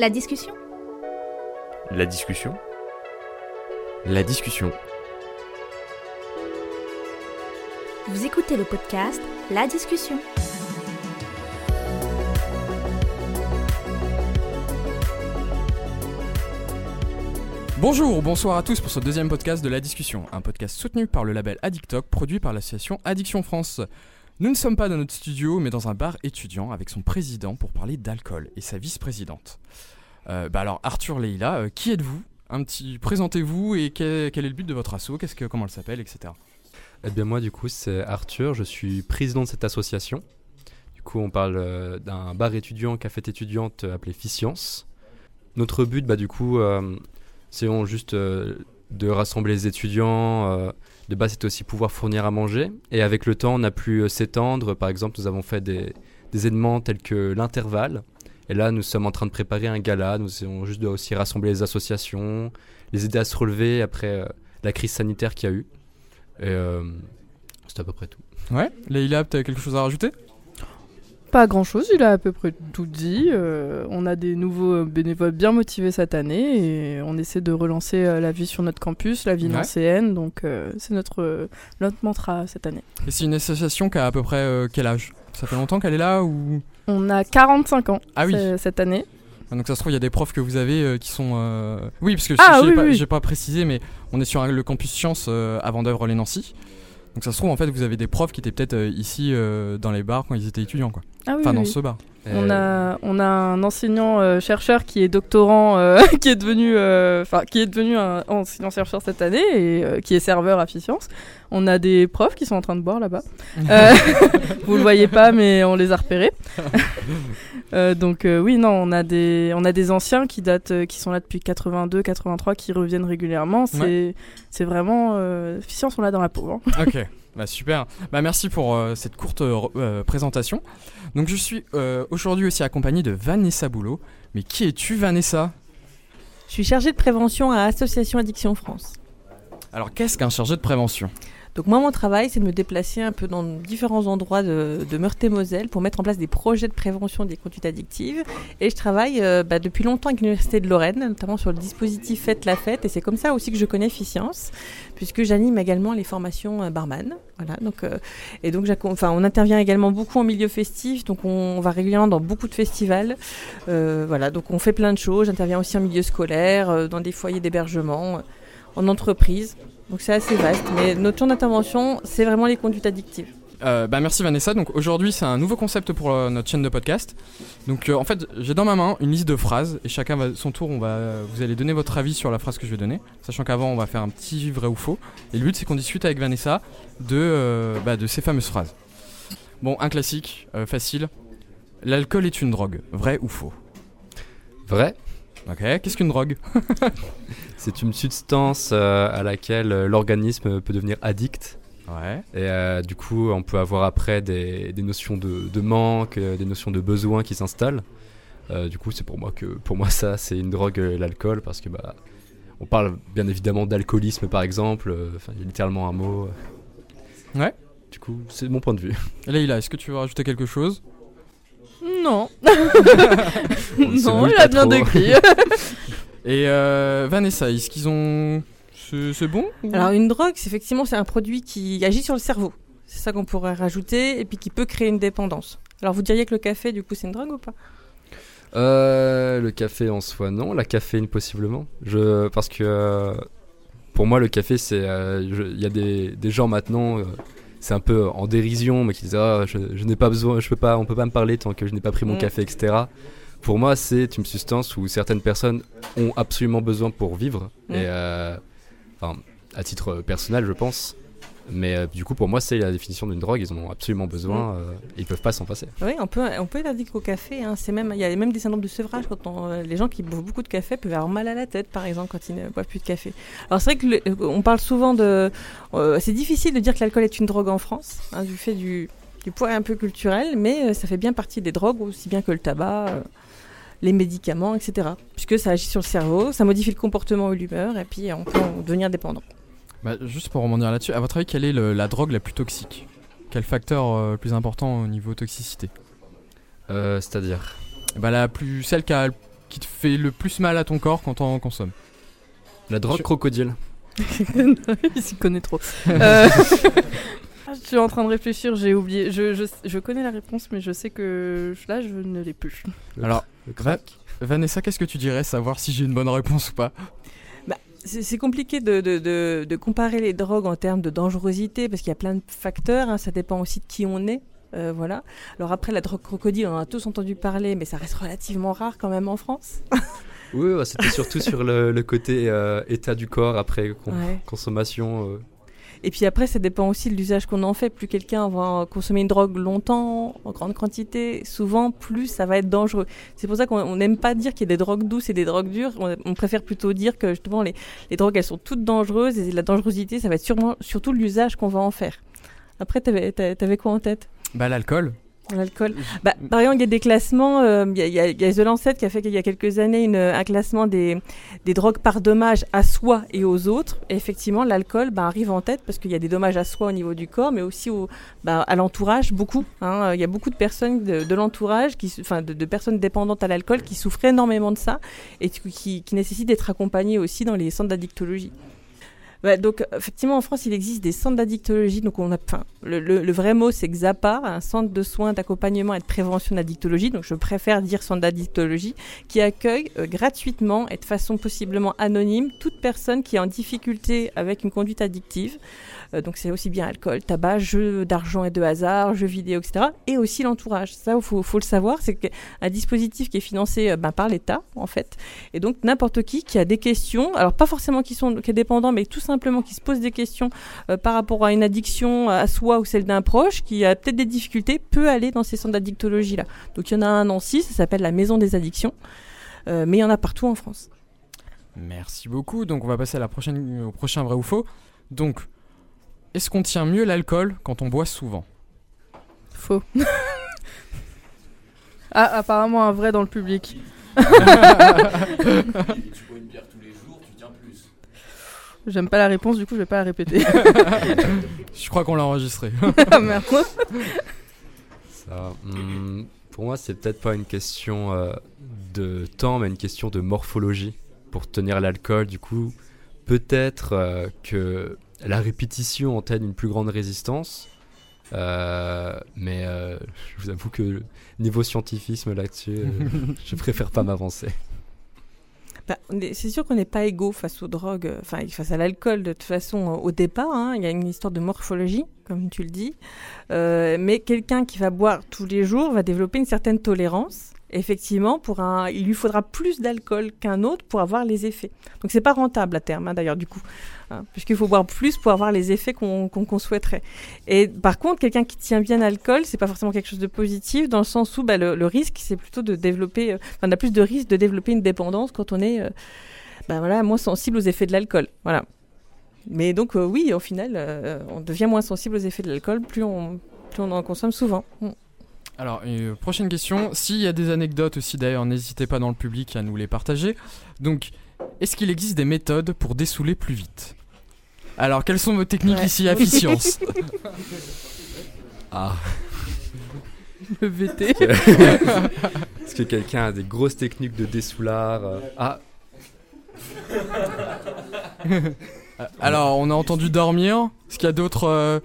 La discussion La discussion La discussion. Vous écoutez le podcast La discussion. Bonjour, bonsoir à tous pour ce deuxième podcast de La Discussion, un podcast soutenu par le label Addictoc, produit par l'association Addiction France. Nous ne sommes pas dans notre studio, mais dans un bar étudiant avec son président pour parler d'alcool et sa vice-présidente. Euh, bah alors Arthur Leila, euh, qui êtes-vous? Un petit, présentez-vous et quel, est le but de votre asso Qu'est-ce que, comment elle s'appelle, etc. Eh bien moi du coup c'est Arthur, je suis président de cette association. Du coup on parle euh, d'un bar étudiant, café étudiante appelé Ficience. Notre but bah du coup c'est juste de rassembler les étudiants. de base c'est aussi pouvoir fournir à manger. Et avec le temps on a pu s'étendre. Par exemple nous avons fait des, des tels que l'intervalle. Et là nous sommes en train de préparer un gala. Nous on juste doit aussi rassembler les associations, les aider à se relever après euh, la crise sanitaire qu'il y a eu. Et euh, c'est à peu près tout. Ouais, Leila, tu as quelque chose à rajouter? Pas grand chose, il a à peu près tout dit. Euh, on a des nouveaux bénévoles bien motivés cette année et on essaie de relancer euh, la vie sur notre campus, la vie Ouais. nancéenne. Donc euh, c'est notre, euh, notre mantra cette année. Et c'est une association qui a à peu près euh, quel âge? Ça fait longtemps qu'elle est là ou? On a 45 ans Ah oui. cette année. Ah, Donc ça se trouve, il y a des profs que vous avez euh, qui sont... euh, Oui, parce que Ah, j'ai oui, pas, oui. pas précisé, mais on est sur le campus Sciences euh, à Vendœuvre-les-Nancy. Donc ça se trouve, en fait, vous avez des profs qui étaient peut-être euh, ici dans les bars quand ils étaient étudiants, quoi. Ah oui, Enfin, dans ce bar. On Et- a, on a un enseignant euh, chercheur qui est doctorant, euh, qui est devenu, euh, enfin, qui est devenu un enseignant chercheur cette année et euh, qui est serveur à Ficience. On a des profs qui sont en train de boire là-bas. Euh, vous le voyez pas, mais on les a repérés. Euh, donc euh, oui, non, on a des, on a des anciens qui datent, euh, qui sont là depuis 82, 83, qui reviennent régulièrement. C'est, c'est vraiment, euh, Ficience, on l'a dans la peau. hein. ok, bah super. Bah merci pour euh, cette courte euh, euh, présentation. Donc je suis euh, aujourd'hui aussi accompagné de Vanessa Boulot. Mais qui es-tu, Vanessa? Je suis chargée de prévention à Association Addiction France. Alors qu'est-ce qu'un chargé de prévention? Donc moi, mon travail, c'est de me déplacer un peu dans différents endroits de, Meurthe-et-Moselle pour mettre en place des projets de prévention des conduites addictives. Et je travaille euh, bah, depuis longtemps avec l'Université de Lorraine, notamment sur le dispositif Faites la fête. Et c'est comme ça aussi que je connais Ficience, puisque j'anime également les formations euh, barman. Voilà, donc, euh, et donc enfin, on intervient également beaucoup en milieu festif, donc on, va régulièrement dans beaucoup de festivals. Euh, voilà, donc on fait plein de choses. J'interviens aussi en milieu scolaire, dans des foyers d'hébergement, en entreprise. Donc c'est assez vaste, mais notre champ d'intervention, c'est vraiment les conduites addictives. Euh, bah merci Vanessa. Donc aujourd'hui c'est un nouveau concept pour euh, notre chaîne de podcast. Donc euh, en fait j'ai dans ma main une liste de phrases et chacun va son tour. On va, vous allez donner votre avis sur la phrase que je vais donner, sachant qu'avant on va faire un petit vrai ou faux. Et le but c'est qu'on discute avec Vanessa de, euh, bah, de ces fameuses phrases. Bon un classique euh, facile. L'alcool est une drogue, vrai ou faux? Vrai Ok. Qu'est-ce qu'une drogue C'est une substance euh, à laquelle euh, l'organisme peut devenir addict. Ouais. Et euh, du coup, on peut avoir après des, des notions de, de manque, des notions de besoin qui s'installent. Euh, du coup, c'est pour moi que pour moi ça, c'est une drogue, l'alcool, parce que bah, on parle bien évidemment d'alcoolisme par exemple. Enfin, il y a littéralement un mot. Ouais. Du coup, c'est mon point de vue. Leïla, est-ce que tu veux rajouter quelque chose? Non, non, il a bien trop. décrit. Et euh, Vanessa, est-ce qu'ils ont c'est bon ou- Alors une drogue, c'est effectivement, c'est un produit qui agit sur le cerveau. C'est ça qu'on pourrait rajouter, et puis qui peut créer une dépendance. Alors vous diriez que le café, du coup, c'est une drogue ou pas? Euh, le café en soi, non. La caféine, possiblement. Je, parce que euh, pour moi, le café, c'est. euh, je- Il y a des, des gens maintenant, euh, c'est un peu en dérision, mais qui disent Ah, je, je n'ai pas besoin, je peux pas, on peut pas me parler tant que je n'ai pas pris mon Mm. café, etc. Pour moi, c'est une substance où certaines personnes ont absolument besoin pour vivre. Mm. Et. euh, Enfin, à titre personnel, je pense. Mais euh, du coup, pour moi, c'est la définition d'une drogue. Ils en ont absolument besoin. euh, et ils peuvent pas s'en passer. Oui, on peut, on peut être addict au café. Hein. C'est même, il y a même des syndromes de sevrage quand on- euh, les gens qui boivent beaucoup de café peuvent avoir mal à la tête, par exemple, quand ils ne boivent plus de café. Alors c'est vrai que le- euh, on parle souvent de, euh, c'est difficile de dire que l'alcool est une drogue en France, hein, du fait du, du poids un peu culturel, mais euh, ça fait bien partie des drogues aussi bien que le tabac. euh, les médicaments, etc. Puisque ça agit sur le cerveau, ça modifie le comportement ou l'humeur, et puis on peut en devenir dépendant. Bah, juste pour rebondir là-dessus, à votre avis, quelle est le- la drogue la plus toxique? Quel facteur euh, le plus important au niveau toxicité? Euh, C'est-à-dire? Bah, la plus, Celle qui a qui te fait le plus mal à ton corps quand on en consomme La drogue Je- crocodile. Il s'y connaît trop. Euh, Je suis en train de réfléchir, j'ai oublié. Je, je, je connais la réponse, mais je sais que là, je ne l'ai plus. Alors, Le Va- Vanessa, qu'est-ce que tu dirais Savoir si j'ai une bonne réponse ou pas? C'est compliqué de, de, de, de comparer les drogues en termes de dangerosité parce qu'il y a plein de facteurs. hein, ça dépend aussi de qui on est. euh, voilà. Alors après, la drogue crocodile, on en a tous entendu parler, mais ça reste relativement rare quand même en France. Oui, ouais, c'était surtout sur le, le côté euh, état du corps après con- Ouais. consommation. euh. Et puis après, ça dépend aussi de l'usage qu'on en fait. Plus quelqu'un va consommer une drogue longtemps, en grande quantité, souvent, plus ça va être dangereux. C'est pour ça qu'on on n'aime pas dire qu'il y a des drogues douces et des drogues dures. On, préfère plutôt dire que justement, les, drogues, elles sont toutes dangereuses et la dangerosité, ça va être sûrement, surtout l'usage qu'on va en faire. Après, t'avais, t'a- t'avais quoi en tête? Bah l'alcool. L'alcool. Bah, par exemple, il y a des classements. euh, Il y, a, y a- The Lancet qui a fait il y a quelques années une- un classement des, des drogues par dommage à soi et aux autres. Et effectivement, l'alcool bah, arrive en tête parce qu'il y a des dommages à soi au niveau du corps, mais aussi au, bah, à l'entourage, beaucoup. hein. Il y a beaucoup de personnes de, de l'entourage, enfin de, personnes dépendantes à l'alcool qui souffrent énormément de ça et qui, qui nécessitent d'être accompagnées aussi dans les centres d'addictologie. Ouais, donc effectivement en France il existe des centres d'addictologie. Donc on a le, vrai mot c'est XAPA un centre de soins d'accompagnement et de prévention d'addictologie. Donc je préfère dire centre d'addictologie qui accueille euh, gratuitement et de façon possiblement anonyme toute personne qui est en difficulté avec une conduite addictive. Euh, donc c'est aussi bien alcool tabac jeux d'argent et de hasard jeux vidéo etc et aussi l'entourage. Ça il faut, le savoir c'est un dispositif qui est financé euh, ben, par l'État en fait. Et donc n'importe qui qui a des questions, alors pas forcément qui sont qui est dépendant, mais tout simplement qui se pose des questions euh, par rapport à une addiction à soi ou celle d'un proche, qui a peut-être des difficultés, peut aller dans ces centres d'addictologie là. Donc il y en a un à Nancy, ça s'appelle la Maison des Addictions, Euh, mais il y en a partout en France. Merci beaucoup. Donc on va passer à la prochaine, au prochain vrai ou faux. Donc, est-ce qu'on tient mieux l'alcool quand on boit souvent? Faux. ah, apparemment un vrai dans le public. J'aime pas la réponse, du coup je vais pas la répéter. Je crois qu'on l'a enregistré. Ah, merde. Ça, hmm, pour moi, c'est peut-être pas une question euh, de temps, mais une question de morphologie pour tenir l'alcool. Du coup, peut-être euh, que la répétition entraîne une plus grande résistance. Euh, mais euh, je vous avoue que niveau scientifisme là-dessus, euh, je préfère pas m'avancer. C'est sûr qu'on n'est pas égaux face aux drogues, euh, enfin face à l'alcool de toute façon euh, au départ. hein. Il y a une histoire de morphologie, comme tu le dis. Euh, mais quelqu'un qui va boire tous les jours va développer une certaine tolérance. Effectivement, pour un, il lui faudra plus d'alcool qu'un autre pour avoir les effets. Donc c'est pas rentable à terme, hein, d'ailleurs du coup, hein, puisqu'il faut boire plus pour avoir les effets qu'on qu'on souhaiterait. Et par contre, quelqu'un qui tient bien l'alcool, c'est pas forcément quelque chose de positif, dans le sens où bah, le, risque, c'est plutôt de développer, euh, on a plus de risque de développer une dépendance quand on est, euh, bah, voilà, moins sensible aux effets de l'alcool. Voilà. Mais donc euh, oui, au final, euh, on devient moins sensible aux effets de l'alcool plus on, plus on en consomme souvent. Mm. Alors, euh, prochaine question. S'il y a des anecdotes aussi, d'ailleurs, n'hésitez pas dans le public à nous les partager. Donc, est-ce qu'il existe des méthodes pour dessouler plus vite? Alors, quelles sont vos techniques Ouais. ici à Ficience Ah, Le VT. est-ce que quelqu'un a des grosses techniques de dessoulard euh, Ah, Alors, on a entendu dormir. Est-ce qu'il y a d'autres. euh,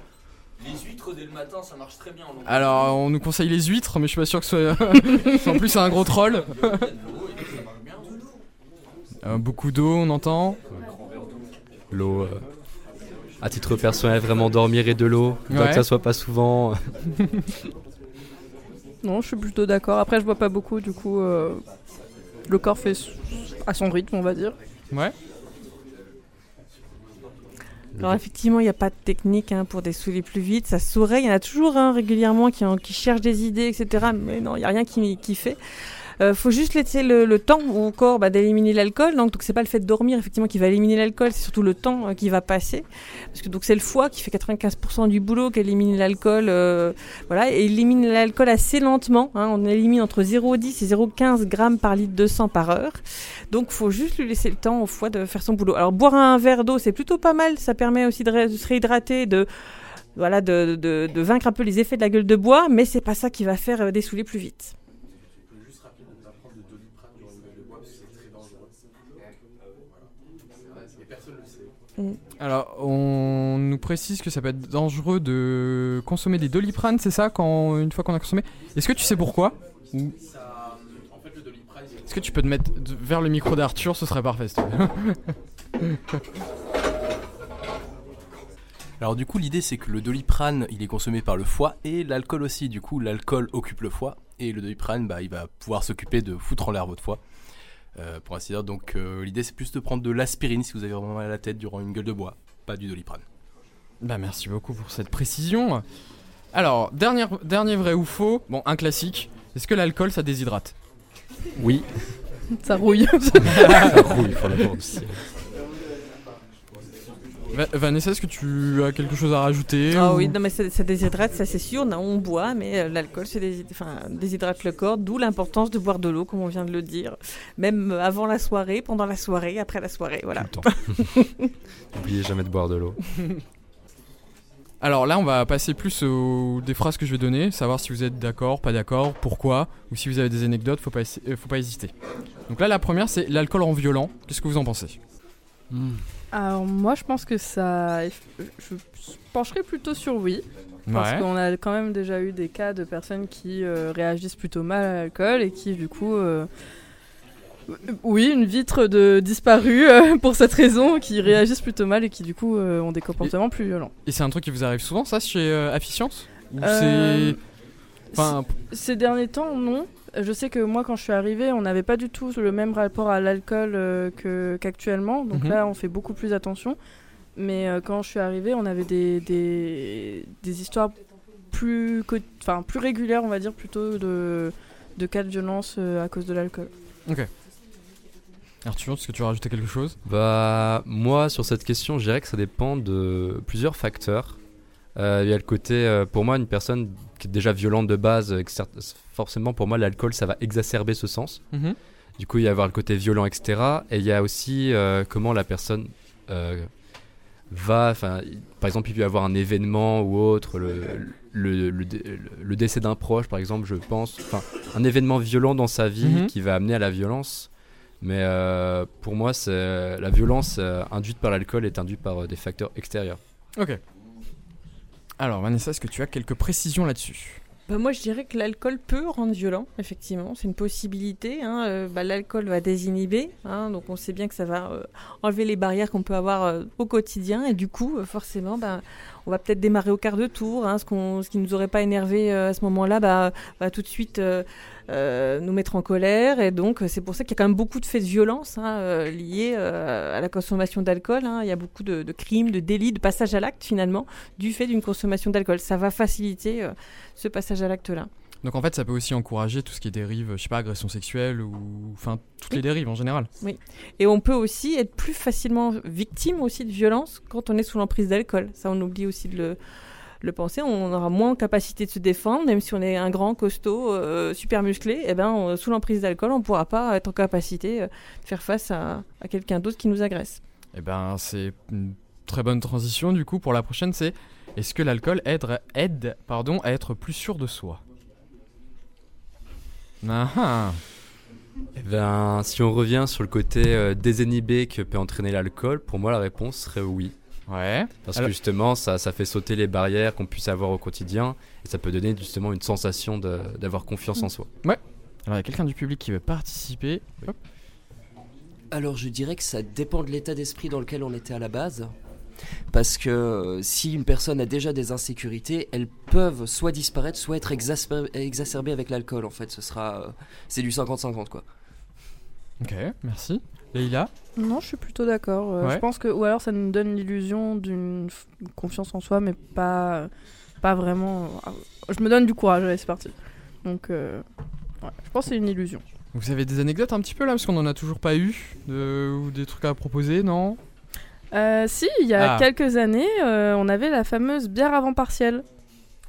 Les huîtres dès le matin, ça marche très bien. en Alors, on nous conseille les huîtres, mais je suis pas sûr que ce soit. en plus, c'est un gros troll. Euh, beaucoup d'eau, on entend. l'eau. euh, à titre personnel, vraiment dormir et de l'eau. Ouais. que ça soit pas souvent. Non, je suis plutôt d'accord. Après, je bois pas beaucoup, du coup, euh, le corps fait à son rythme, on va dire. Ouais. Alors effectivement, il n'y a pas de technique hein, pour dessouler plus vite. Ça se saurait. Il y en a toujours hein, régulièrement qui, en- qui cherchent des idées, etc. Mais non, il n'y a rien qui fait. Euh, faut juste laisser le, temps au corps bah, d'éliminer l'alcool. Donc, donc c'est pas le fait de dormir effectivement qui va éliminer l'alcool, c'est surtout le temps euh, qui va passer. Parce que donc c'est le foie qui fait 95% du boulot qui élimine l'alcool. euh, voilà, et élimine l'alcool assez lentement. hein. on élimine entre 0,10 et 0,15 grammes par litre de sang par heure. Donc, faut juste lui laisser le temps au foie de faire son boulot. Alors, boire un verre d'eau, c'est plutôt pas mal. Ça permet aussi de, se réhydrater, de voilà, de, vaincre un peu les effets de la gueule de bois, mais c'est pas ça qui va faire euh, dessouler plus vite. Alors, on nous précise que ça peut être dangereux de consommer des doliprane, c'est ça, quand une fois qu'on a consommé? Est-ce que tu sais pourquoi? Ou- Est-ce que tu peux te mettre vers le micro d'Arthur Ce serait parfait. Alors du coup l'idée c'est que le doliprane il est consommé par le foie et l'alcool aussi. Du coup l'alcool occupe le foie et le doliprane bah, il va pouvoir s'occuper de foutre en l'air votre foie. Euh, pour ainsi dire donc euh, l'idée c'est plus de prendre de l'aspirine si vous avez vraiment mal à la tête durant une gueule de bois, pas du doliprane. Bah, merci beaucoup pour cette précision. Alors, dernière, dernier vrai ou faux Bon, un classique. Est-ce que l'alcool ça déshydrate? Oui. Ça rouille. oui, pour la porte aussi. Va- Vanessa, est-ce que tu as quelque chose à rajouter Ah ou- oui, non, mais ça, ça déshydrate, ça c'est sûr. On, on boit, mais euh, l'alcool ça déshydrate le corps, d'où l'importance de boire de l'eau, comme on vient de le dire. Même euh, avant la soirée, pendant la soirée, après la soirée, voilà. N'oubliez jamais de boire de l'eau. Alors là, on va passer plus aux des phrases que je vais donner, savoir si vous êtes d'accord, pas d'accord, pourquoi, ou si vous avez des anecdotes, faut pas, hésiter- euh, faut pas hésiter. Donc là, la première, c'est l'alcool rend violent. Qu'est-ce que vous en pensez? Alors moi je pense que ça... Je pencherais plutôt sur oui. Parce Ouais. qu'on a quand même déjà eu des cas de personnes qui euh, réagissent plutôt mal à l'alcool et qui du coup... euh, Oui, une vitre de disparu euh, pour cette raison, qui réagissent plutôt mal et qui du coup ont des comportements plus violents. Et c'est un truc qui vous arrive souvent, ça, chez Afficience? Ou c'est. Enfin, Ces derniers temps, non. Je sais que moi, quand je suis arrivée, on n'avait pas du tout le même rapport à l'alcool euh, qu'actuellement. Donc Mhm. là, on fait beaucoup plus attention. Mais euh, quand je suis arrivée, on avait des, des, des histoires plus, enfin, plus régulières, on va dire, plutôt de, de cas de violence euh, à cause de l'alcool. Arthur, est-ce que tu veux rajouter quelque chose? Bah, moi, sur cette question, je dirais que ça dépend de plusieurs facteurs. Euh, Il y a le côté, euh, pour moi, une personne qui est déjà violente de base, forcément, pour moi, l'alcool, ça va exacerber ce sens. Mhm. Du coup, il y a avoir le côté violent, etc. Et il y a aussi euh, comment la personne euh, va. Par exemple, il peut y avoir un événement ou autre, le, le, le dé- le- le décès d'un proche, par exemple, je pense. Un événement violent dans sa vie Mhm. qui va amener à la violence. Mais euh, pour moi, la violence euh, induite par l'alcool est induite par des facteurs extérieurs. Ok. Alors, Vanessa, est-ce que tu as quelques précisions là-dessus? Bah, moi, je dirais que l'alcool peut rendre violent, effectivement. C'est une possibilité. hein. Euh, bah, l'alcool va désinhiber. hein. donc, on sait bien que ça va euh, enlever les barrières qu'on peut avoir euh, au quotidien. Et du coup, forcément, bah, on va peut-être démarrer au quart de tour. hein. ce, qu'on, ce qui ne nous aurait pas énervé à ce moment-là bah, va tout de suite nous mettre en colère. Et donc, euh, c'est pour ça qu'il y a quand même beaucoup de faits de violence hein, euh, liés euh, à la consommation d'alcool. hein. Il y a beaucoup de, de crimes, de délits, de passages à l'acte, finalement, du fait d'une consommation d'alcool. Ça va faciliter euh, ce passage à l'acte-là. Donc en fait, ça peut aussi encourager tout ce qui est dérive, je sais pas, agression sexuelle ou. Enfin, toutes les dérives en général. Et on peut aussi être plus facilement victime aussi de violence quand on est sous l'emprise d'alcool. Ça, on oublie aussi de le, le penser. On aura moins en capacité de se défendre, même si on est un grand costaud, euh, super musclé. Et ben, on- sous l'emprise d'alcool, on ne pourra pas être en capacité euh, de faire face à, à quelqu'un d'autre qui nous agresse. Eh ben, c'est une très bonne transition du coup pour la prochaine. C'est est-ce que l'alcool aide, aide pardon, à être plus sûr de soi? Ah ah. Eh ben, si on revient sur le côté euh, désinhibé que peut entraîner l'alcool, pour moi, la réponse serait oui. Ouais. Parce Alors- que justement, ça, ça fait sauter les barrières qu'on puisse avoir au quotidien et ça peut donner justement une sensation d'avoir confiance en soi. Alors, il y a quelqu'un du public qui veut participer. Hop. Alors je dirais que ça dépend de l'état d'esprit dans lequel on était à la base. Parce que euh, si une personne a déjà des insécurités, elles peuvent soit disparaître, soit être exacerbées avec l'alcool. En fait, ce sera, euh, c'est du 50-50 quoi. Ok, merci. Leïla Non, je suis plutôt d'accord. Euh, Ouais. Je pense que, ou alors ça nous donne l'illusion d'une f- confiance en soi, mais pas, pas vraiment. euh, Je me donne du courage, allez, c'est parti. Donc, euh, ouais, je pense que c'est une illusion. Vous avez des anecdotes un petit peu là Parce qu'on en a toujours pas eu de... Ou des trucs à proposer, non? Euh, si, il y a Ah. quelques années, euh, on avait la fameuse bière avant partiel.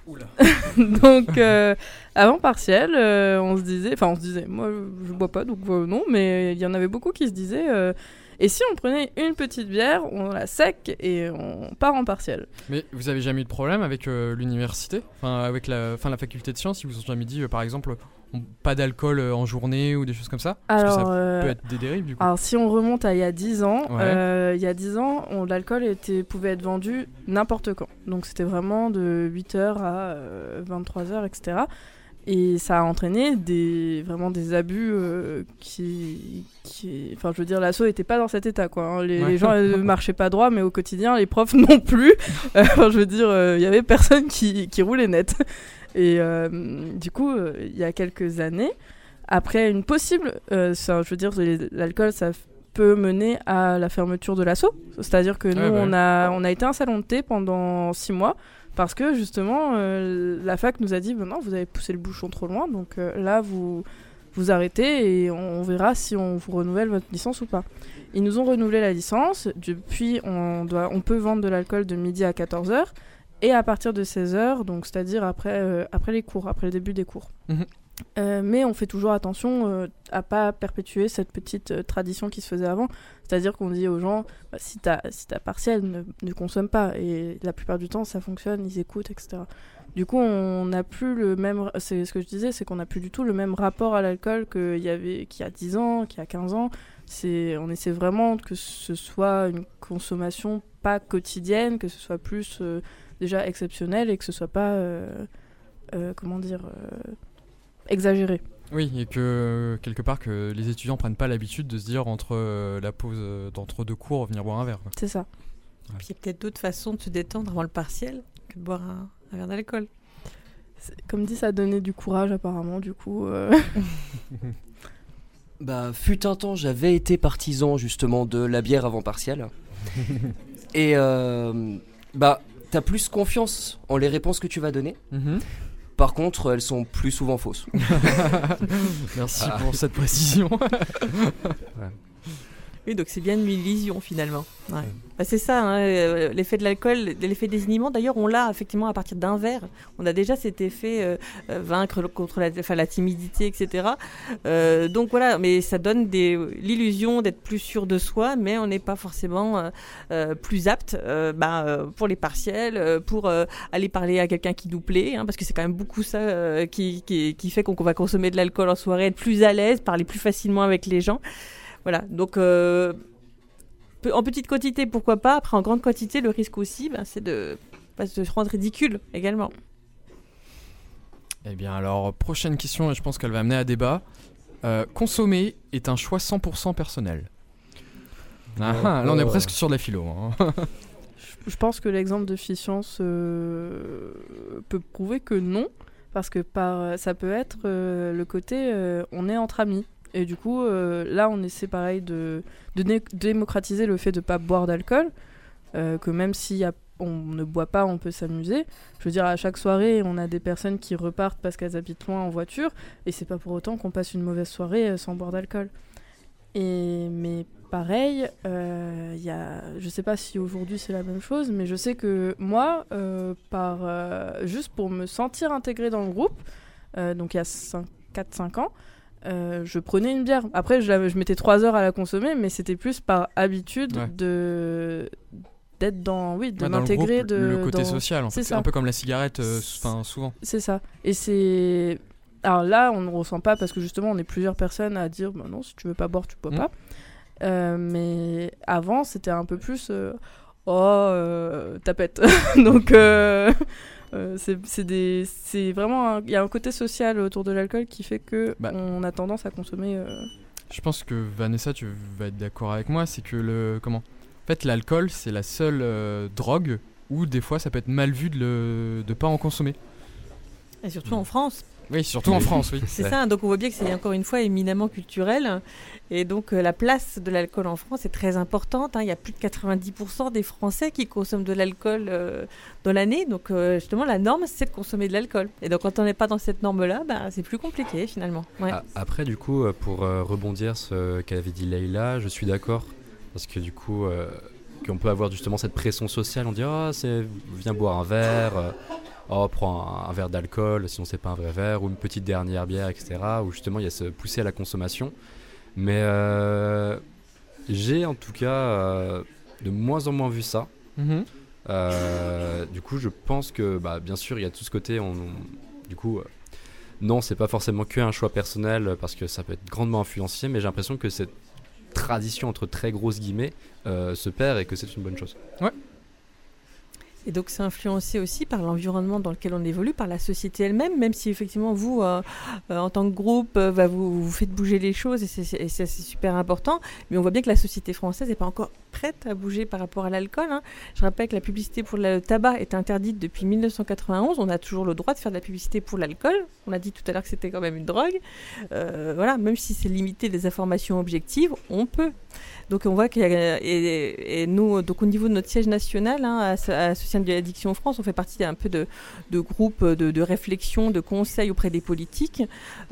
Oula. donc, euh, avant partiel, euh, on se disait, enfin, on se disait, moi je, bois pas, donc euh, non, mais il y en avait beaucoup qui se disaient, euh, et si on prenait une petite bière, on la sec et on part en partiel Mais vous avez jamais eu de problème avec l'université? Enfin, avec la, enfin, la faculté de sciences Ils vous ont jamais dit, par exemple, pas d'alcool en journée ou des choses comme ça? Parce que Alors, ça euh, peut être des dérives du coup. Alors si on remonte à il y a 10 ans, Ouais. euh, il y a 10 ans, l'alcool était, pouvait être vendu n'importe quand. Donc c'était vraiment de 8h à 23h, etc. Et ça a entraîné des, vraiment des abus euh, qui, qui... Enfin je veux dire, l'assaut n'était pas dans cet état. Quoi, hein. les, Ouais. les gens ne marchaient pas droit, mais au quotidien, les profs non plus. Euh, Enfin, je veux dire, euh, il y avait personne qui, qui roulait net. Et euh, du coup, euh, il y a quelques années, après une possible, euh, ça, je veux dire, l'alcool, ça peut mener à la fermeture de l'assaut. C'est-à-dire que nous, Ouais, bah on, a, on a été un salon de thé pendant six mois parce que justement, euh, la fac nous a dit, ben vous avez poussé le bouchon trop loin, donc euh, là, vous vous arrêtez et on, on verra si on vous renouvelle votre licence ou pas. Ils nous ont renouvelé la licence. Depuis, on, doit, on peut vendre de l'alcool de midi à 14h et à partir de 16h, donc c'est-à-dire après, euh, après les cours, après le début des cours. Mhm. Euh, mais on fait toujours attention euh, à pas perpétuer cette petite euh, tradition qui se faisait avant. C'est-à-dire qu'on dit aux gens, bah, si t'as si t'as partiel, ne, consomme pas. Et la plupart du temps, ça fonctionne, ils écoutent, etc. Du coup, on n'a plus le même. C'est ce que je disais, c'est qu'on n'a plus du tout le même rapport à l'alcool qu'il y avait qu'il y a 10 ans, qu'il y a 15 ans. On essaie vraiment que ce soit une consommation pas quotidienne, que ce soit plus euh, déjà exceptionnel et que ce soit pas, comment dire, exagéré. Oui, et que quelque part que les étudiants prennent pas l'habitude de se dire entre euh, la pause euh, d'entre deux cours venir boire un verre. C'est ça. Puis il y a peut-être d'autres façons de se détendre avant le partiel que de boire un, un verre d'alcool. C'est- Comme dit, ça donnait du courage apparemment. Du coup, euh, Bah, fut un temps, j'avais été partisan justement de la bière avant partiel. Et euh, bah, t'as plus confiance en les réponses que tu vas donner. Mhm. Par contre, elles sont plus souvent fausses. Merci Ah. pour cette précision. Oui, donc c'est bien une illusion finalement. Ouais. Bah, c'est ça, hein, euh, l'effet de l'alcool, l'effet désinhibant. D'ailleurs, on l'a effectivement à partir d'un verre. On a déjà cet effet euh, euh, vaincre contre la, enfin, la timidité, etc. Euh, donc voilà, mais ça donne des- l'illusion d'être plus sûr de soi, mais on n'est pas forcément euh, plus apte euh, bah, pour les partiels, pour euh, aller parler à quelqu'un qui nous plaît, hein, parce que c'est quand même beaucoup ça euh, qui, qui, qui fait qu'on va consommer de l'alcool en soirée, être plus à l'aise, parler plus facilement avec les gens. Voilà, donc euh, en petite quantité, pourquoi pas. Après, en grande quantité, le risque aussi, ben, c'est de, bah, de se rendre ridicule également. Eh bien alors, prochaine question, et je pense qu'elle va amener à débat. Euh, consommer est un choix 100% personnel. Ah, ah, là on est Oh. presque sur de la philo. hein. je pense que l'exemple de Ficience euh, peut prouver que non, parce que par, ça peut être euh, le côté euh, on est entre amis. Et du coup, euh, là, on essaie pareil de, de démocratiser le fait de pas boire d'alcool, euh, que même si on ne boit pas, on peut s'amuser. Je veux dire, à chaque soirée, on a des personnes qui repartent parce qu'elles habitent loin en voiture, et c'est pas pour autant qu'on passe une mauvaise soirée euh, sans boire d'alcool. Et mais pareil, euh, y a, je sais pas si aujourd'hui c'est la même chose, mais je sais que moi, par juste pour me sentir intégrée dans le groupe, donc il y a 4-5 ans, euh, je prenais une bière. Après, je, je mettais 3 heures à la consommer, mais c'était plus par habitude Ouais. de d'être dans, oui, de Ouais, le de côté dans- social, en c'est fait. ça. un peu comme la cigarette, euh, souvent. c'est ça. Et c'est. Alors là, on ne ressent pas parce que justement, on est plusieurs personnes à dire bah non, si tu veux pas boire, tu bois Mm. pas. Euh, mais avant, c'était un peu plus. euh, oh, tapette. Donc, euh, c'est c'est des- c'est vraiment. Il y a un côté social autour de l'alcool qui fait que Bah. on a tendance à consommer. euh, Je pense que Vanessa, tu vas être d'accord avec moi, c'est que le comment? En fait, l'alcool, c'est la seule euh, drogue où des fois ça peut être mal vu de le de pas en consommer. Et surtout en France. Oui, surtout en France, oui. C'est Ouais. ça, donc on voit bien que c'est encore une fois éminemment culturel. Et donc euh, la place de l'alcool en France est très importante. hein. Il y a plus de 90% des Français qui consomment de l'alcool euh, dans l'année. Donc euh, justement, la norme, c'est de consommer de l'alcool. Et donc quand on n'est pas dans cette norme-là, bah, c'est plus compliqué finalement. Ouais. A- Après, du coup, pour rebondir ce qu'avait dit Leïla, je suis d'accord. Parce que du coup, euh, qu'on peut avoir justement cette pression sociale. On dit, oh, c'est, viens boire un verre. Oh, prends un, un verre d'alcool, sinon c'est pas un vrai verre. Ou une petite dernière bière, etc. Où justement, il y a ce pousser à la consommation. Mais euh, j'ai en tout cas euh, de moins en moins vu ça. Mhm. Euh, du coup, je pense que, bah, bien sûr, il y a tout ce côté, on, on- du coup, non, c'est pas forcément que un choix personnel parce que ça peut être grandement influencé, mais j'ai l'impression que cette tradition entre très grosses guillemets se perd et que c'est une bonne chose. Et donc c'est influencé aussi par l'environnement dans lequel on évolue, par la société elle-même, même si effectivement vous, euh, euh, en tant que groupe, euh, bah, vous, faites bouger les choses et c'est- super important. Mais on voit bien que la société française n'est pas encore prête à bouger par rapport à l'alcool. hein. Je rappelle que la publicité pour le tabac est interdite depuis 1991. On a toujours le droit de faire de la publicité pour l'alcool. On a dit tout à l'heure que c'était quand même une drogue. Euh, voilà, même si c'est limité des informations objectives, on peut. Donc on voit qu'il et, nous, donc au niveau de notre siège national, hein, à, à de l'addiction France, on fait partie d'un peu de, groupes de, de réflexion, de conseils auprès des politiques.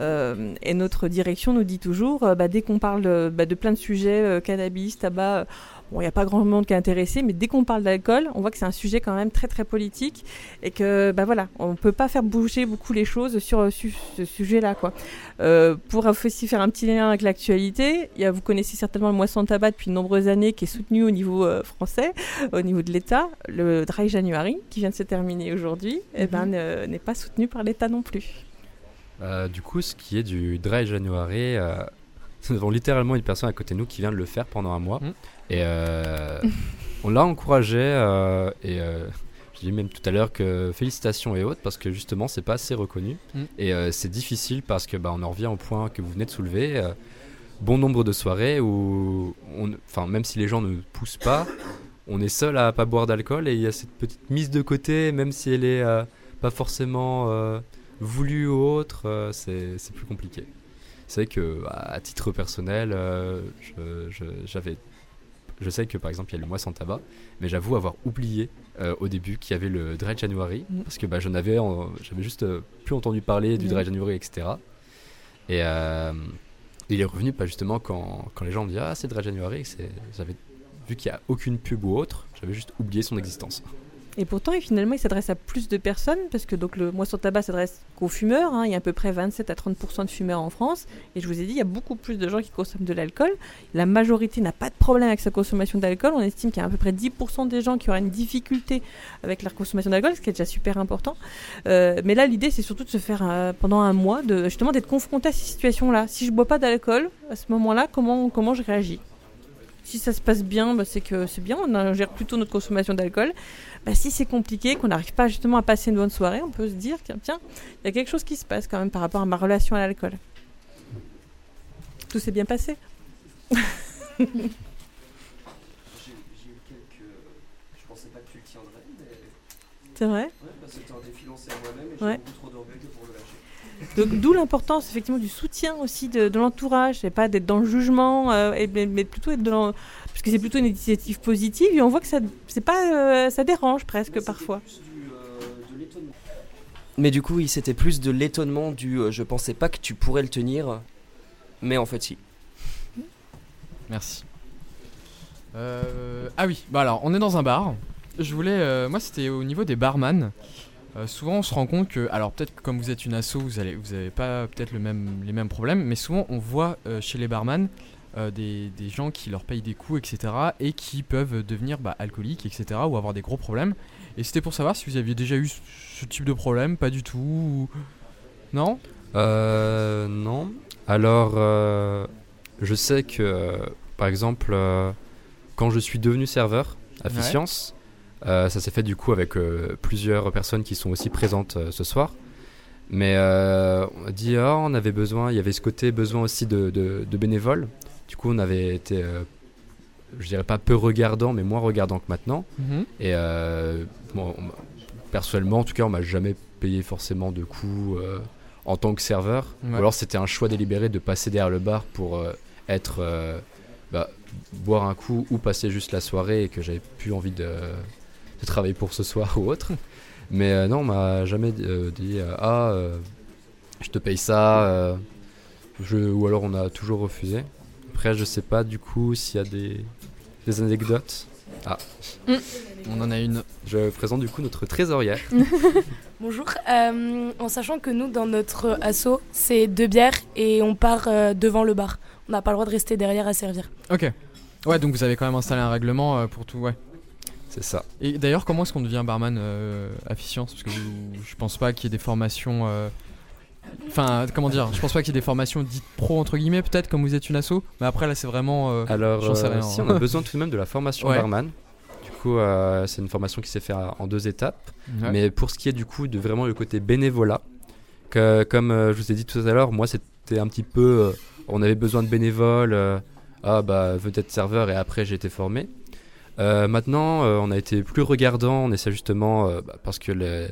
Euh, et notre direction nous dit toujours, euh, bah, dès qu'on parle de, bah, plein de sujets, euh, cannabis, tabac, euh, bon, il n'y a pas grand monde qui est intéressé, mais dès qu'on parle d'alcool, on voit que c'est un sujet quand même très très politique et que bah voilà, on peut pas faire bouger beaucoup les choses sur, euh, su- ce sujet-là, quoi. Euh, pour aussi faire un petit lien avec l'actualité, vous connaissez certainement le moisson de tabac depuis de nombreuses années qui est soutenu au niveau euh, français, au niveau de l'État. Le Dry January, qui vient de se terminer aujourd'hui, eh ben, ne- n'est pas soutenu par l'État non plus. Euh, du coup, ce qui est du Dry January, euh, nous avons littéralement une personne à côté de nous qui vient de le faire pendant un mois. Mm. Et euh, on l'a encouragé. euh, et euh, je dis même tout à l'heure que félicitations et autres, parce que justement, c'est pas assez reconnu. Mm. Et euh, c'est difficile parce que bah, on en revient au point que vous venez de soulever. bon nombre de soirées où, enfin, même si les gens ne poussent pas, on est seul à pas boire d'alcool et il y a cette petite mise de côté, même si elle est pas forcément voulue ou autre, c'est plus compliqué. C'est vrai que à titre personnel, j'avais, je sais que par exemple il y a le mois sans tabac, mais j'avoue avoir oublié euh, au début qu'il y avait le Dry January Mm. parce que bah, je n'avais, j'avais juste euh, plus entendu parler du Mm. Dry January, etc. Et euh, il est revenu pas justement quand, quand les gens me disent ah c'est Dry January, c'est, j'avais vu qu'il n'y a aucune pub ou autre, j'avais juste oublié son existence. Et pourtant, et finalement, il s'adresse à plus de personnes, parce que donc, le moisson de tabac s'adresse qu'aux fumeurs. hein. Il y a à peu près 27 à 30% de fumeurs en France. Et je vous ai dit, il y a beaucoup plus de gens qui consomment de l'alcool. La majorité n'a pas de problème avec sa consommation d'alcool. On estime qu'il y a à peu près 10% des gens qui auraient une difficulté avec leur consommation d'alcool, ce qui est déjà super important. Euh, mais là, l'idée, c'est surtout de se faire euh, pendant un mois, justement d'être confronté à ces situations-là. Si je bois pas d'alcool, à ce moment-là, comment, comment je réagis? Si ça se passe bien, bah, c'est que c'est bien, on gère plutôt notre consommation d'alcool. Bah, si c'est compliqué, qu'on n'arrive pas justement à passer une bonne soirée, on peut se dire tiens, il y a quelque chose qui se passe quand même par rapport à ma relation à l'alcool. Tout s'est bien passé. J'ai eu quelques. Je pensais pas que tu le tiendrais, mais. C'est vrai Ouais, parce que c'était un défi lancé à moi-même et j'ai Ouais. beaucoup trop d'orgueil que pour le lâcher. Donc, D'où l'importance effectivement du soutien aussi de, de l'entourage, et pas d'être dans le jugement, euh, et, mais, mais plutôt être dans parce que c'est plutôt une initiative positive et on voit que ça c'est pas euh, ça dérange presque parfois. du, euh, de l'étonnement. Mais du coup, oui, c'était plus de l'étonnement du euh, je pensais pas que tu pourrais le tenir, mais en fait, si. Merci. Euh, ah oui, bah alors on est dans un bar. Je voulais, euh, moi c'était au niveau des barman. Euh, souvent on se rend compte que, alors peut-être que comme vous êtes une asso, vous allez, vous avez pas peut-être le même, les mêmes problèmes, mais souvent on voit euh, chez les barman euh, des, des gens qui leur payent des coups, etc. et qui peuvent devenir bah, alcooliques, etc. ou avoir des gros problèmes. Et c'était pour savoir si vous aviez déjà eu ce- ce type de problème, pas du tout. ou- Non? Euh, non. Alors, je sais que, par exemple, quand je suis devenu serveur à Ouais. Ça s'est fait du coup avec euh, plusieurs personnes qui sont aussi présentes euh, ce soir. Mais euh, on a dit, ah, on avait besoin, il y avait ce côté besoin aussi de, de- de bénévoles. Du coup, on avait été, euh, je dirais pas peu regardant, mais moins regardant que maintenant. Mhm. Et euh, bon, personnellement, en tout cas, on m'a jamais payé forcément de euh, en tant que serveur. Ouais. Ou alors c'était un choix délibéré de passer derrière le bar pour euh, être euh, bah, boire un coup ou passer juste la soirée et que j'avais plus envie de, de travailler pour ce soir ou autre. Mais euh, non, on m'a jamais euh, dit euh, ah euh, je te paye ça. euh, je, ou alors on a toujours refusé. Après, je sais pas du coup s'il y a des, des anecdotes. On en a une. Je présente du coup notre trésorière. Bonjour. Euh, en sachant que nous, dans notre asso, c'est deux bières et on part euh, devant le bar. On n'a pas le droit de rester derrière à servir. Ok. Ouais, donc vous avez quand même installé un règlement euh, pour tout, ouais. C'est ça. Et d'ailleurs, comment est-ce qu'on devient barman euh, à Ficience Parce que vous- je pense pas qu'il y ait des formations euh, Enfin, comment dire Je pense pas qu'il y ait des formations dites pro entre guillemets, peut-être comme vous êtes une asso. Mais après là, c'est vraiment. euh, Alors, sais euh, rien. si on a besoin tout de même de la formation Ouais. barman. Du coup, euh, c'est une formation qui s'est faite en deux étapes. ouais. Mais pour ce qui est du coup de vraiment le côté bénévolat, que, comme je vous ai dit tout à l'heure, moi c'était un petit peu, on avait besoin de bénévoles, ah bah veux être serveur et après j'ai été formé. Euh, maintenant, euh, on a été plus regardant, on essaie justement euh, bah, parce que les-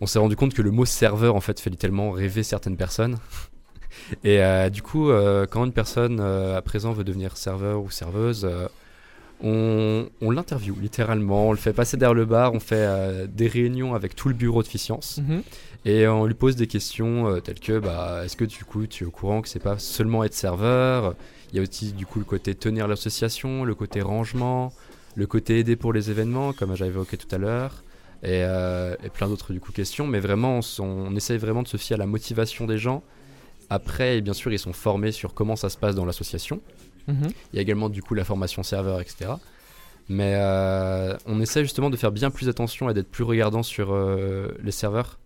on s'est rendu compte que le mot serveur en fait fait tellement rêver certaines personnes. Et du coup, quand une personne à présent veut devenir serveur ou serveuse, on, on l'interviewe littéralement, on le fait passer derrière le bar, on fait des réunions avec tout le bureau de Ficience Mhm. et on lui pose des questions telles que bah, est-ce que du coup tu es au courant que c'est pas seulement être serveur? Il y a aussi du coup le côté tenir l'association, le côté rangement, le côté aider pour les événements comme j'avais évoqué tout à l'heure et, euh, et plein d'autres du coup questions. Mais vraiment on, on essaye vraiment de se fier à la motivation des gens. Après, bien sûr, ils sont formés sur comment ça se passe dans l'association. Mhm. Il y a également du coup la formation serveur, etc. Mais euh, on essaie justement de faire bien plus attention et d'être plus regardant sur euh, les serveurs.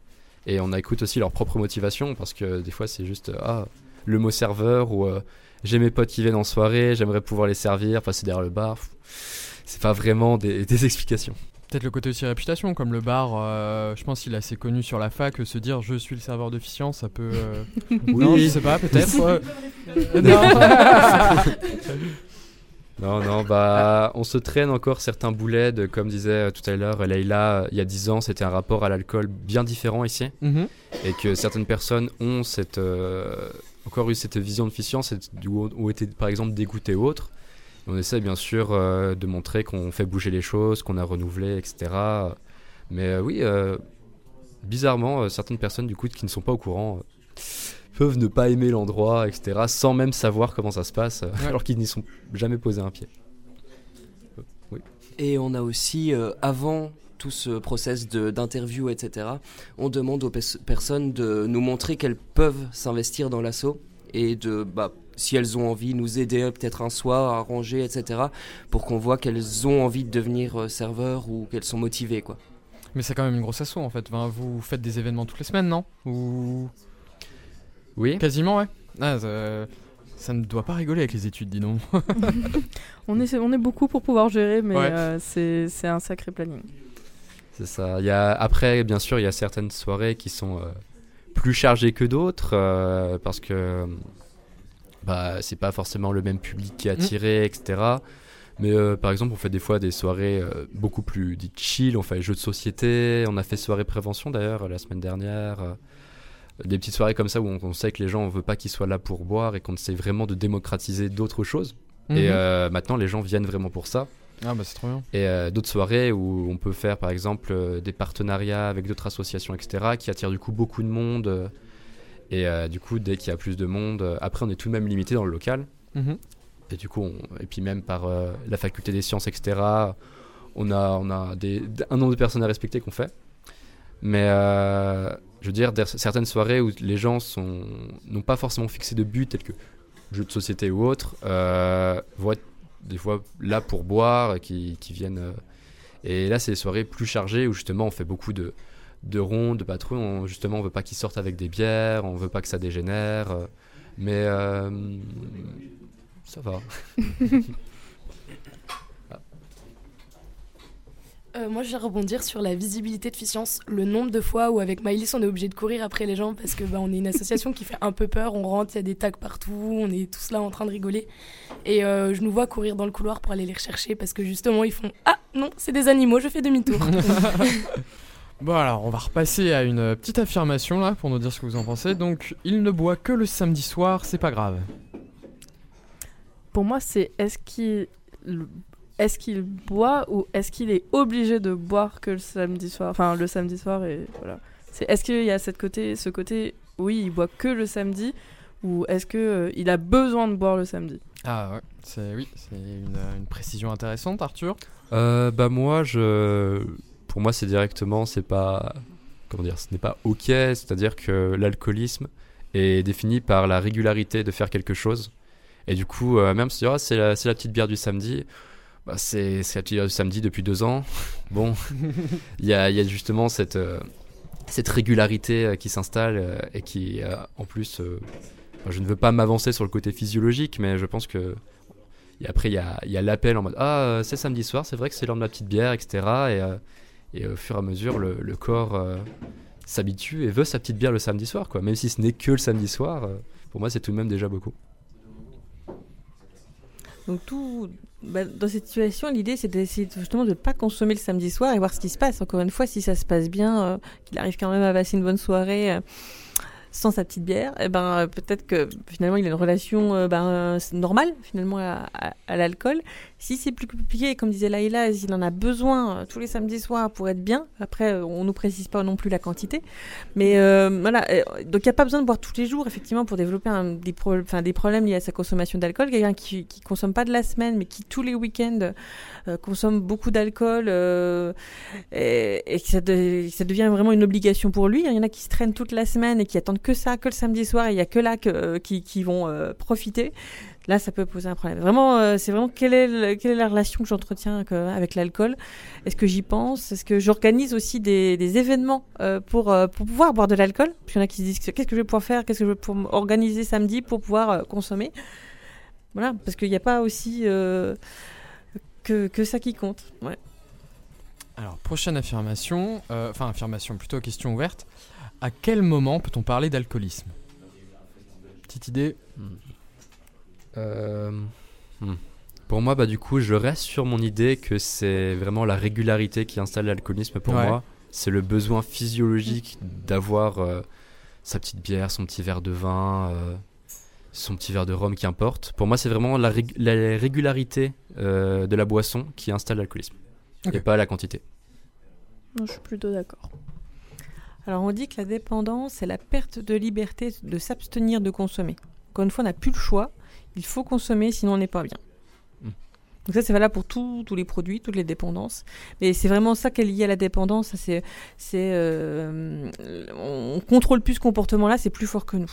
Et on écoute aussi leur propre motivation parce que des fois c'est juste ah, le mot serveur ou euh, j'ai mes potes qui viennent en soirée, j'aimerais pouvoir les servir, passer derrière le bar. Pff, C'est pas vraiment des, des explications. Peut-être le côté aussi réputation, comme le bar, euh, je pense qu'il est assez connu sur la fac, euh, se dire je suis le serveur de Ficience, ça peut... euh, Non, je sais pas, peut-être. Euh, non. Non, non, bah, on se traîne encore certains boulets, de, comme disait euh, tout à l'heure Leïla, il y a 10 ans, c'était un rapport à l'alcool bien différent ici. Mhm. et que certaines personnes ont cette, euh, encore eu cette vision de ou ont été par exemple dégoûtées ou autres. Et on essaie bien sûr euh, de montrer qu'on fait bouger les choses, qu'on a renouvelé, etc. Mais euh, oui, euh, bizarrement, euh, certaines personnes du coup qui ne sont pas au courant euh, peuvent ne pas aimer l'endroit, etc. sans même savoir comment ça se passe, alors qu'ils n'y sont jamais posé un pied. Et on a aussi, euh, avant tout ce process de- d'interview, etc., on demande aux pers- personnes de nous montrer qu'elles peuvent s'investir dans l'assaut et de, bah, si elles ont envie, nous aider peut-être un soir à ranger, etc., pour qu'on voit qu'elles ont envie de devenir euh, serveurs ou qu'elles sont motivées, quoi. Mais c'est quand même une grosse asso en fait. Enfin, vous faites des événements toutes les semaines, non? Ou Oui. quasiment, ouais. Ah, ça, ça ne doit pas rigoler avec les études, dis donc. On est, on est beaucoup pour pouvoir gérer, mais Ouais. euh, c'est c'est un sacré planning. C'est ça. Il y a, après, bien sûr, il y a certaines soirées qui sont euh, plus chargées que d'autres euh, parce que bah, c'est pas forcément le même public qui est attiré, etc. Mais euh, par exemple, on fait des fois des soirées euh, beaucoup plus dites chill. On fait les jeux de société. On a fait soirée prévention d'ailleurs la semaine dernière. euh, des petites soirées comme ça où on, on sait que les gens, on veut pas qu'ils soient là pour boire et qu'on essaie vraiment de démocratiser d'autres choses. Et Mhm. maintenant, les gens viennent vraiment pour ça. Ah bah c'est trop bien. Et d'autres soirées où on peut faire par exemple des partenariats avec d'autres associations, etc., qui attirent du coup beaucoup de monde. Et euh, du coup, dès qu'il y a plus de monde, euh, après on est tout de même limité dans le local. Mhm. Et du coup, on- et puis même par euh, la faculté des sciences, etc., on a, on a des, un nombre de personnes à respecter qu'on fait. Mais euh, je veux dire, certaines soirées où les gens n'ont pas forcément fixé de but, tel que jeux de société ou autre, euh, vont être des fois là pour boire, qui, qui viennent. euh, et là, c'est des soirées plus chargées où justement on fait beaucoup de, de rondes, de patrouilles. On, justement, on veut pas qu'ils sortent avec des bières, on veut pas que ça dégénère. mais euh, ça va. Euh, moi, je vais rebondir sur la visibilité de Ficience. Le nombre de fois où, avec Maïlis, on est obligé de courir après les gens parce que bah, on est une association qui fait un peu peur. On rentre, il y a des tags partout, on est tous là en train de rigoler. Et euh, je nous vois courir dans le couloir pour aller les rechercher parce que justement, ils font Ah non, c'est des animaux, je fais demi-tour. Bon alors, on va repasser à une petite affirmation là pour nous dire ce que vous en pensez. Donc, il ne boit que le samedi soir, c'est pas grave. Pour moi, c'est est-ce qu'il est-ce qu'il boit ou est-ce qu'il est obligé de boire que le samedi soir? Enfin, le samedi soir et voilà. C'est est-ce qu'il y a cette côté, ce côté, oui, il boit que le samedi ou est-ce que euh, il a besoin de boire le samedi? Ah ouais, c'est oui, c'est une, une précision intéressante, Arthur. Euh, bah moi, je, pour moi, c'est directement, c'est pas, comment dire, ce n'est pas ok. C'est-à-dire que l'alcoolisme est défini par la régularité de faire quelque chose. Et du coup, euh, même si ah, c'est la, c'est la petite bière du samedi, bah, c'est la petite bière du samedi depuis deux ans. Bon, il y a, il y a justement cette, euh, cette régularité euh, qui s'installe euh, et qui, en plus, je ne veux pas m'avancer sur le côté physiologique, mais je pense que. Et après, il y a, il y a l'appel en mode Ah, c'est samedi soir, c'est vrai que c'est l'heure de ma petite bière, etc. Et, euh, et au fur et à mesure, le, corps euh, s'habitue et veut sa petite bière le samedi soir, quoi. Même si ce n'est que le samedi soir, euh, pour moi, c'est tout de même déjà beaucoup. Donc tout, bah, dans cette situation, l'idée c'est justement de ne pas consommer le samedi soir et voir ce qui se passe. Encore une fois, si ça se passe bien, euh, qu'il arrive quand même à passer une bonne soirée sans sa petite bière, et ben peut-être que finalement il a une relation ben, normale finalement à l'alcool. Si c'est plus compliqué, comme disait Laïla, s'il en a besoin euh, tous les samedis soirs pour être bien, après euh, on nous précise pas non plus la quantité, mais euh, voilà. donc il n'y a pas besoin de boire tous les jours effectivement pour développer des, problèmes liés à sa consommation d'alcool. Quelqu'un qui, qui consomme pas de la semaine, mais qui tous les week-ends consomme beaucoup d'alcool et, que ça, de- ça devient vraiment une obligation pour lui. Il y en a qui se traînent toute la semaine et qui attendent que ça, que le samedi soir, et il y a que là que, qui, vont profiter. Là, ça peut poser un problème. Vraiment, euh, c'est vraiment quelle est, le- quelle est la relation que j'entretiens que- avec l'alcool? Est-ce que j'y pense? Est-ce que j'organise aussi des, événements euh, pour, euh, pour pouvoir boire de l'alcool? Parce qu'il y en a qui se disent qu'est-ce que je vais pouvoir faire? Qu'est-ce que je vais pouvoir organiser samedi pour pouvoir euh, consommer? Voilà, parce qu'il n'y a pas aussi euh, que, que ça qui compte. Ouais. Alors, prochaine affirmation, euh, enfin affirmation plutôt question ouverte. À quel moment peut-on parler d'alcoolisme? Petite idée Euh, hmm. Pour moi, bah, du coup, je reste sur mon idée que c'est vraiment la régularité qui installe l'alcoolisme pour Ouais. moi. C'est le besoin physiologique d'avoir euh, sa petite bière, son petit verre de vin, euh, son petit verre de rhum, qu'importe. Pour moi, c'est vraiment la, rég- la régularité euh, de la boisson qui installe l'alcoolisme. Et pas la quantité. Non, je suis plutôt d'accord. Alors on dit que la dépendance, c'est la perte de liberté de s'abstenir de consommer. Encore une fois, on n'a plus le choix. Il faut consommer, sinon on n'est pas bien. Mm. Donc ça, c'est valable pour tous tous les produits, toutes les dépendances. Mais c'est vraiment ça qui est lié à la dépendance. C'est, c'est, euh, on contrôle plus ce comportement-là, c'est plus fort que nous.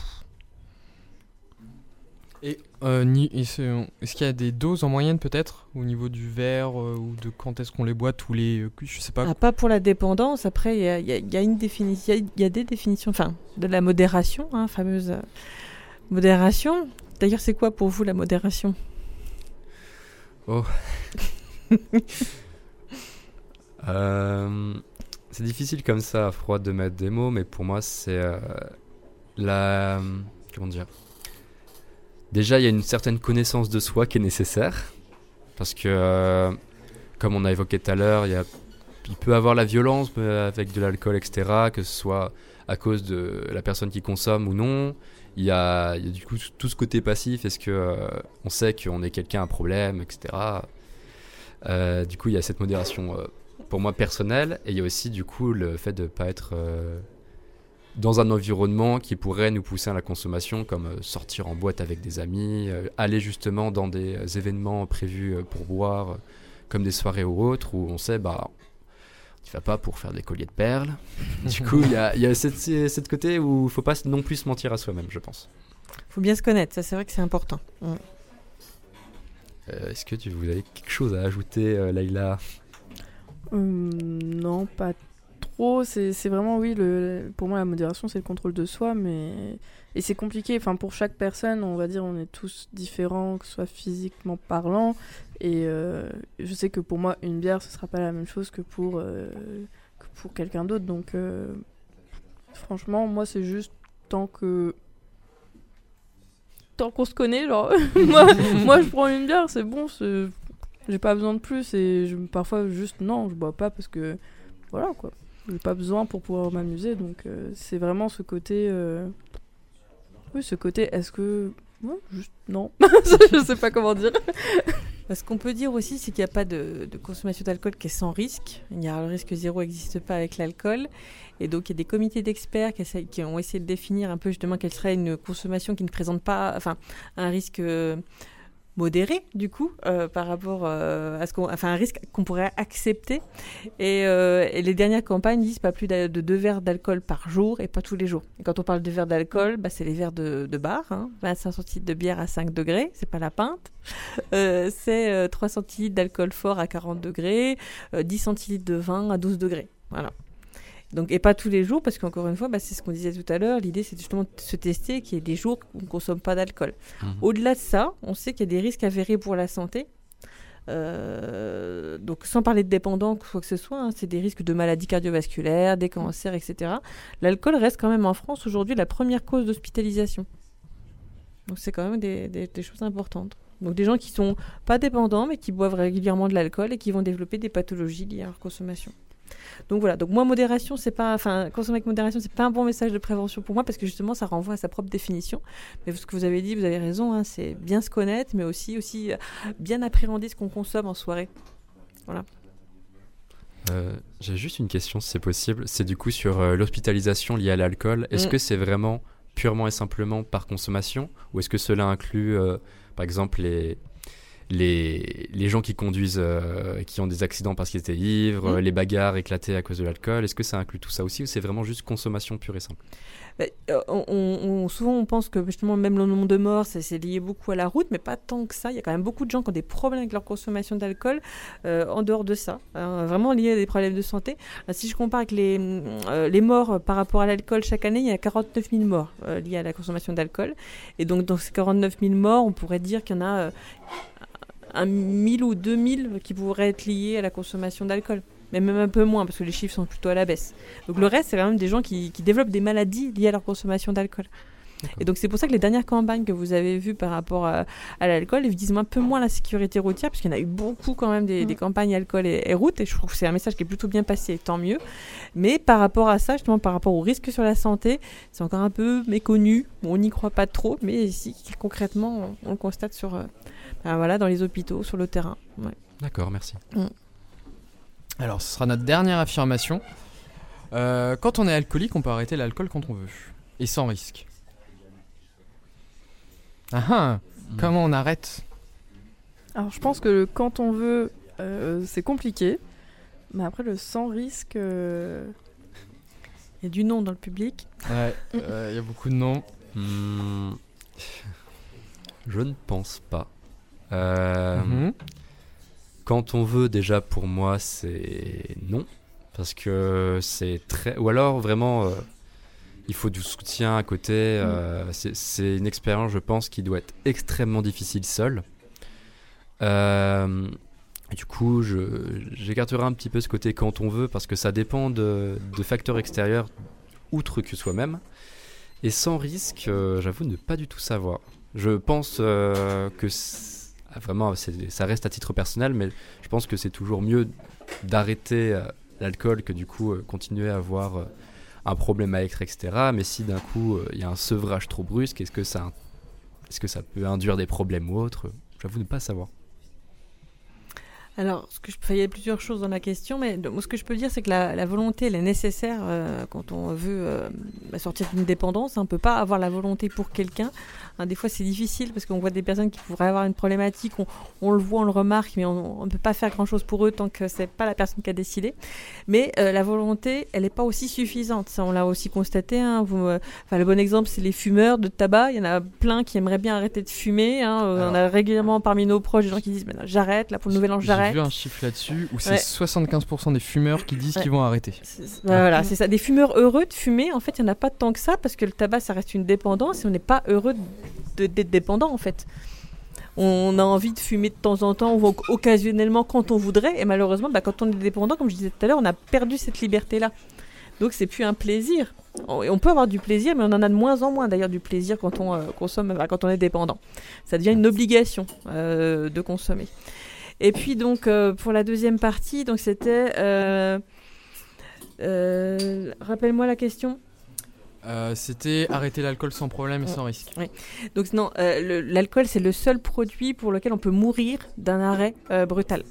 Et euh, est-ce qu'il y a des doses en moyenne peut-être au niveau du verre euh, ou de quand est-ce qu'on les boit tous les je sais pas Ah, pas pour la dépendance. Après, il y a, il y a- il y a une définition, il y a- il y, a des définitions, enfin, de la modération, hein, fameuse modération. D'ailleurs, c'est quoi pour vous la modération? Euh, c'est difficile comme ça, à froid, de mettre des mots, mais pour moi, c'est euh, la. Comment dire? Déjà, il y a une certaine connaissance de soi qui est nécessaire. Parce que, euh, comme on a évoqué tout à l'heure, il, il peut avoir la violence avec de l'alcool, etc., que ce soit à cause de la personne qui consomme ou non. Il y a, du coup tout ce côté passif. Est-ce que euh, on sait qu'on est quelqu'un à problème, etc. Euh, du coup, il y a cette modération euh, pour moi personnelle, et il y a aussi du coup le fait de pas être dans un environnement qui pourrait nous pousser à la consommation, comme sortir en boîte avec des amis, aller justement dans des événements prévus pour boire, comme des soirées ou autres, où on sait, bah, tu vas pas pour faire des colliers de perles. du coup, il y a, il y a cette, cette côté où il faut pas non plus se mentir à soi-même, je pense. faut bien se connaître, ça c'est vrai que c'est important. Mm. Euh, Est-ce que tu, vous avez quelque chose à ajouter, euh, Laïla? Hum, non, pas C'est vraiment, oui, pour moi, la modération, c'est le contrôle de soi, mais. C'est compliqué. Enfin, pour chaque personne, on va dire, on est tous différents, que ce soit physiquement parlant. Et euh, je sais que pour moi, une bière, ce sera pas la même chose que pour, euh, quelqu'un d'autre. Donc, euh, franchement, moi, c'est juste tant que. Tant qu'on se connaît, genre, moi, je prends une bière, c'est bon, j'ai pas besoin de plus et parfois juste non, je bois pas parce que voilà quoi. J'ai pas besoin pour pouvoir m'amuser donc euh, c'est vraiment ce côté euh, oui, ce côté est-ce que non. je sais pas comment dire. Ce qu'on peut dire aussi, c'est qu'il n'y a pas de, consommation d'alcool qui est sans risque. Il y a le risque zéro n'existe pas avec l'alcool. Et donc, il y a des comités d'experts qui, qui ont essayé de définir un peu justement quelle serait une consommation qui ne présente pas enfin, un risque euh, modéré, du coup, euh, par rapport euh, à ce qu'on. Enfin, un risque qu'on pourrait accepter. Et, euh, les dernières campagnes disent pas plus de, de deux verres d'alcool par jour et pas tous les jours. Et quand on parle de verres d'alcool, bah, c'est les verres de, de bar, hein, 25 centilitres de bière à 5 degrés, c'est pas la pinte. C'est euh, 3 centilitres d'alcool fort à 40 degrés, euh, 10 centilitres de vin à 12 degrés. Voilà. Donc, et pas tous les jours, parce qu'encore une fois, bah, c'est ce qu'on disait tout à l'heure, l'idée c'est justement de se tester qu'il y ait des jours où on ne consomme pas d'alcool. Mhm. Au-delà de ça, on sait qu'il y a des risques avérés pour la santé. Euh, donc sans parler de dépendants, quoi que ce soit, hein, c'est des risques de maladies cardiovasculaires, des cancers, etc. L'alcool reste quand même en France aujourd'hui la première cause d'hospitalisation. Donc c'est quand même des, des- des choses importantes. Donc des gens qui sont pas dépendants mais qui boivent régulièrement de l'alcool et qui vont développer des pathologies liées à leur consommation. Donc voilà, donc moi modération c'est pas enfin consommer avec modération c'est pas un bon message de prévention pour moi parce que justement ça renvoie à sa propre définition. Mais ce que vous avez dit, vous avez raison, hein, c'est bien se connaître mais aussi aussi euh, bien appréhender ce qu'on consomme en soirée. Voilà. Euh, J'ai juste une question, si c'est possible. C'est du coup sur euh, l'hospitalisation liée à l'alcool. Est-ce Mm. que c'est vraiment purement et simplement par consommation? Ou est-ce que cela inclut, euh, par exemple, les, les, les gens qui conduisent, euh, qui ont des accidents parce qu'ils étaient ivres, Mm. euh, les bagarres éclatées à cause de l'alcool Est-ce que ça inclut tout ça aussi ou c'est vraiment juste consommation pure et simple? Mais, euh, on, on- souvent, on pense que justement, même le nombre de morts, c'est lié beaucoup à la route, mais pas tant que ça. Il y a quand même beaucoup de gens qui ont des problèmes avec leur consommation d'alcool euh, en dehors de ça, hein, vraiment liés à des problèmes de santé. Euh, si je compare avec les, euh, les morts par rapport à l'alcool chaque année, il y a 49 000 morts liés à la consommation d'alcool. Et donc, dans ces 49 000 morts, on pourrait dire qu'il y en a un 1000 ou 2000 qui pourraient être liés à la consommation d'alcool. Mais même un peu moins, parce que les chiffres sont plutôt à la baisse. Donc le reste, c'est quand même des gens qui, qui développent des maladies liées à leur consommation d'alcool. Et donc c'est pour ça que les dernières campagnes que vous avez vues par rapport à, à l'alcool, elles visent un peu moins la sécurité routière, parce qu'il y en a eu beaucoup quand même des, des campagnes alcool et, et route, et je trouve que c'est un message qui est plutôt bien passé, et tant mieux. Mais par rapport à ça, justement par rapport aux risques sur la santé, c'est encore un peu méconnu, on n'y croit pas trop, mais ici concrètement, on, on le constate sur, euh, voilà, dans les hôpitaux, sur le terrain. Ouais. D'accord, merci. Alors, ce sera notre dernière affirmation. Euh, quand on est alcoolique, on peut arrêter l'alcool quand on veut. Et sans risque. Ah ah Comment on arrête? Alors je pense que le quand on veut, euh, c'est compliqué. Mais après, le sans risque. euh, Il y a du nom dans le public. Ouais, euh, il y a beaucoup de noms. Hmm, Je ne pense pas. Euh, Mhm. Quand on veut, déjà pour moi, c'est non. Parce que c'est très. Ou alors vraiment, euh, il faut du soutien à côté. euh, c'est- c'est une expérience, je pense, qui doit être extrêmement difficile seule. Du coup, je- j'écarterai un petit peu ce côté quand on veut, parce que ça dépend de, de facteurs extérieurs, outre que soi-même. Et sans risque, j'avoue ne pas du tout savoir. Je pense que vraiment, c'est- ça reste à titre personnel, mais je pense que c'est toujours mieux d'arrêter euh, l'alcool que du coup euh, continuer à avoir euh, un problème à être, etc. Mais si d'un coup il y a un sevrage trop brusque, est-ce que ça, peut induire des problèmes ou autre J'avoue ne pas savoir. Alors, il y a plusieurs choses dans la question, mais ce que je peux dire, c'est que la, volonté, elle est nécessaire quand on veut bah, sortir d'une dépendance. On ne peut pas avoir la volonté pour quelqu'un. Hein, des fois, c'est difficile parce qu'on voit des personnes qui pourraient avoir une problématique, on, on le voit, on le remarque, mais on ne peut pas faire grand-chose pour eux tant que c'est pas la personne qui a décidé. Mais euh, la volonté, elle n'est pas aussi suffisante. Ça, on l'a aussi constaté. hein. Vous, euh, le bon exemple, c'est les fumeurs de tabac. Il y en a plein qui aimeraient bien arrêter de fumer. hein. Euh, on a régulièrement parmi nos proches des gens qui disent j'arrête, là pour le nouvel an, J'ai j'arrête. vu un chiffre là-dessus où c'est Ouais. 75% des fumeurs qui disent Ouais. qu'ils vont arrêter. Bah, Voilà, c'est ça. Des fumeurs heureux de fumer, en fait, il n'y en a pas tant que ça parce que le tabac, ça reste une dépendance et on n'est pas heureux de- d'être dépendant, en fait. On a envie de fumer de temps en temps ou oc- occasionnellement quand on voudrait. Et malheureusement, bah, quand on est dépendant, comme je disais tout à l'heure, on a perdu cette liberté-là. Donc, c'est plus un plaisir. On, peut avoir du plaisir, mais on en a de moins en moins d'ailleurs du plaisir quand on euh, consomme, quand on est dépendant. Ça devient une obligation euh, de consommer. Et puis donc euh, pour la deuxième partie, donc c'était rappelle-moi la question. Euh, C'était arrêter l'alcool sans problème et sans risque. Donc non, euh, l'alcool c'est le seul produit pour lequel on peut mourir d'un arrêt euh, brutal.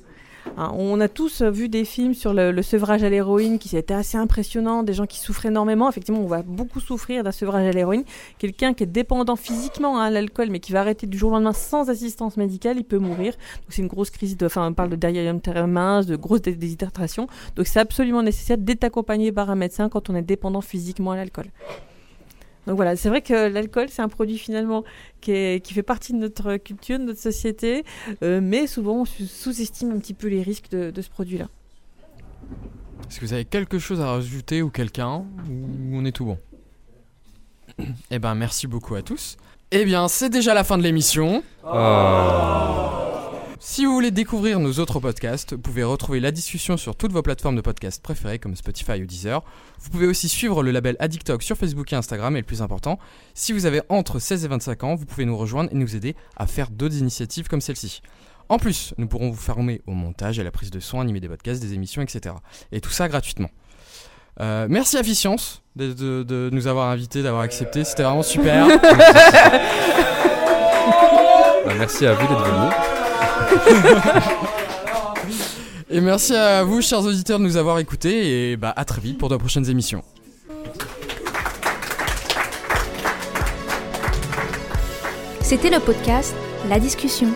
Hein, on a tous euh, vu des films sur le, sevrage à l'héroïne qui c'était assez impressionnant, des gens qui souffrent énormément. Effectivement, on va beaucoup souffrir d'un sevrage à l'héroïne. Quelqu'un qui est dépendant physiquement hein, à l'alcool, mais qui va arrêter du jour au lendemain sans assistance médicale, il peut mourir. C'est une grosse crise de, enfin on parle de mince, de grosse dé- déshydratation. Donc c'est absolument nécessaire d'être accompagné par un médecin quand on est dépendant physiquement à l'alcool. Donc voilà, c'est vrai que l'alcool, c'est un produit finalement qui, est- qui fait partie de notre culture, de notre société, euh, mais souvent on sous- sous-estime un petit peu les risques de, de ce produit-là. Est-ce que vous avez quelque chose à rajouter ou quelqu'un Ou on est tout bon? Eh ben, merci beaucoup à tous. Eh bien, c'est déjà la fin de l'émission. Si vous voulez découvrir nos autres podcasts, vous pouvez retrouver la discussion sur toutes vos plateformes de podcasts préférées comme Spotify ou Deezer. Vous pouvez aussi suivre le label Addictalk sur Facebook et Instagram et le plus important, si vous avez entre 16 et 25 ans, vous pouvez nous rejoindre et nous aider à faire d'autres initiatives comme celle-ci. En plus, nous pourrons vous former au montage, à la prise de son, animer des podcasts, des émissions, etc. Et tout ça gratuitement. Euh, merci à Ficience de, de- de nous avoir invités, d'avoir accepté. C'était vraiment super. Bah, merci à vous d'être venus. Et merci à vous, chers auditeurs, de nous avoir écoutés. Et bah, à très vite pour de prochaines émissions. C'était le podcast La discussion.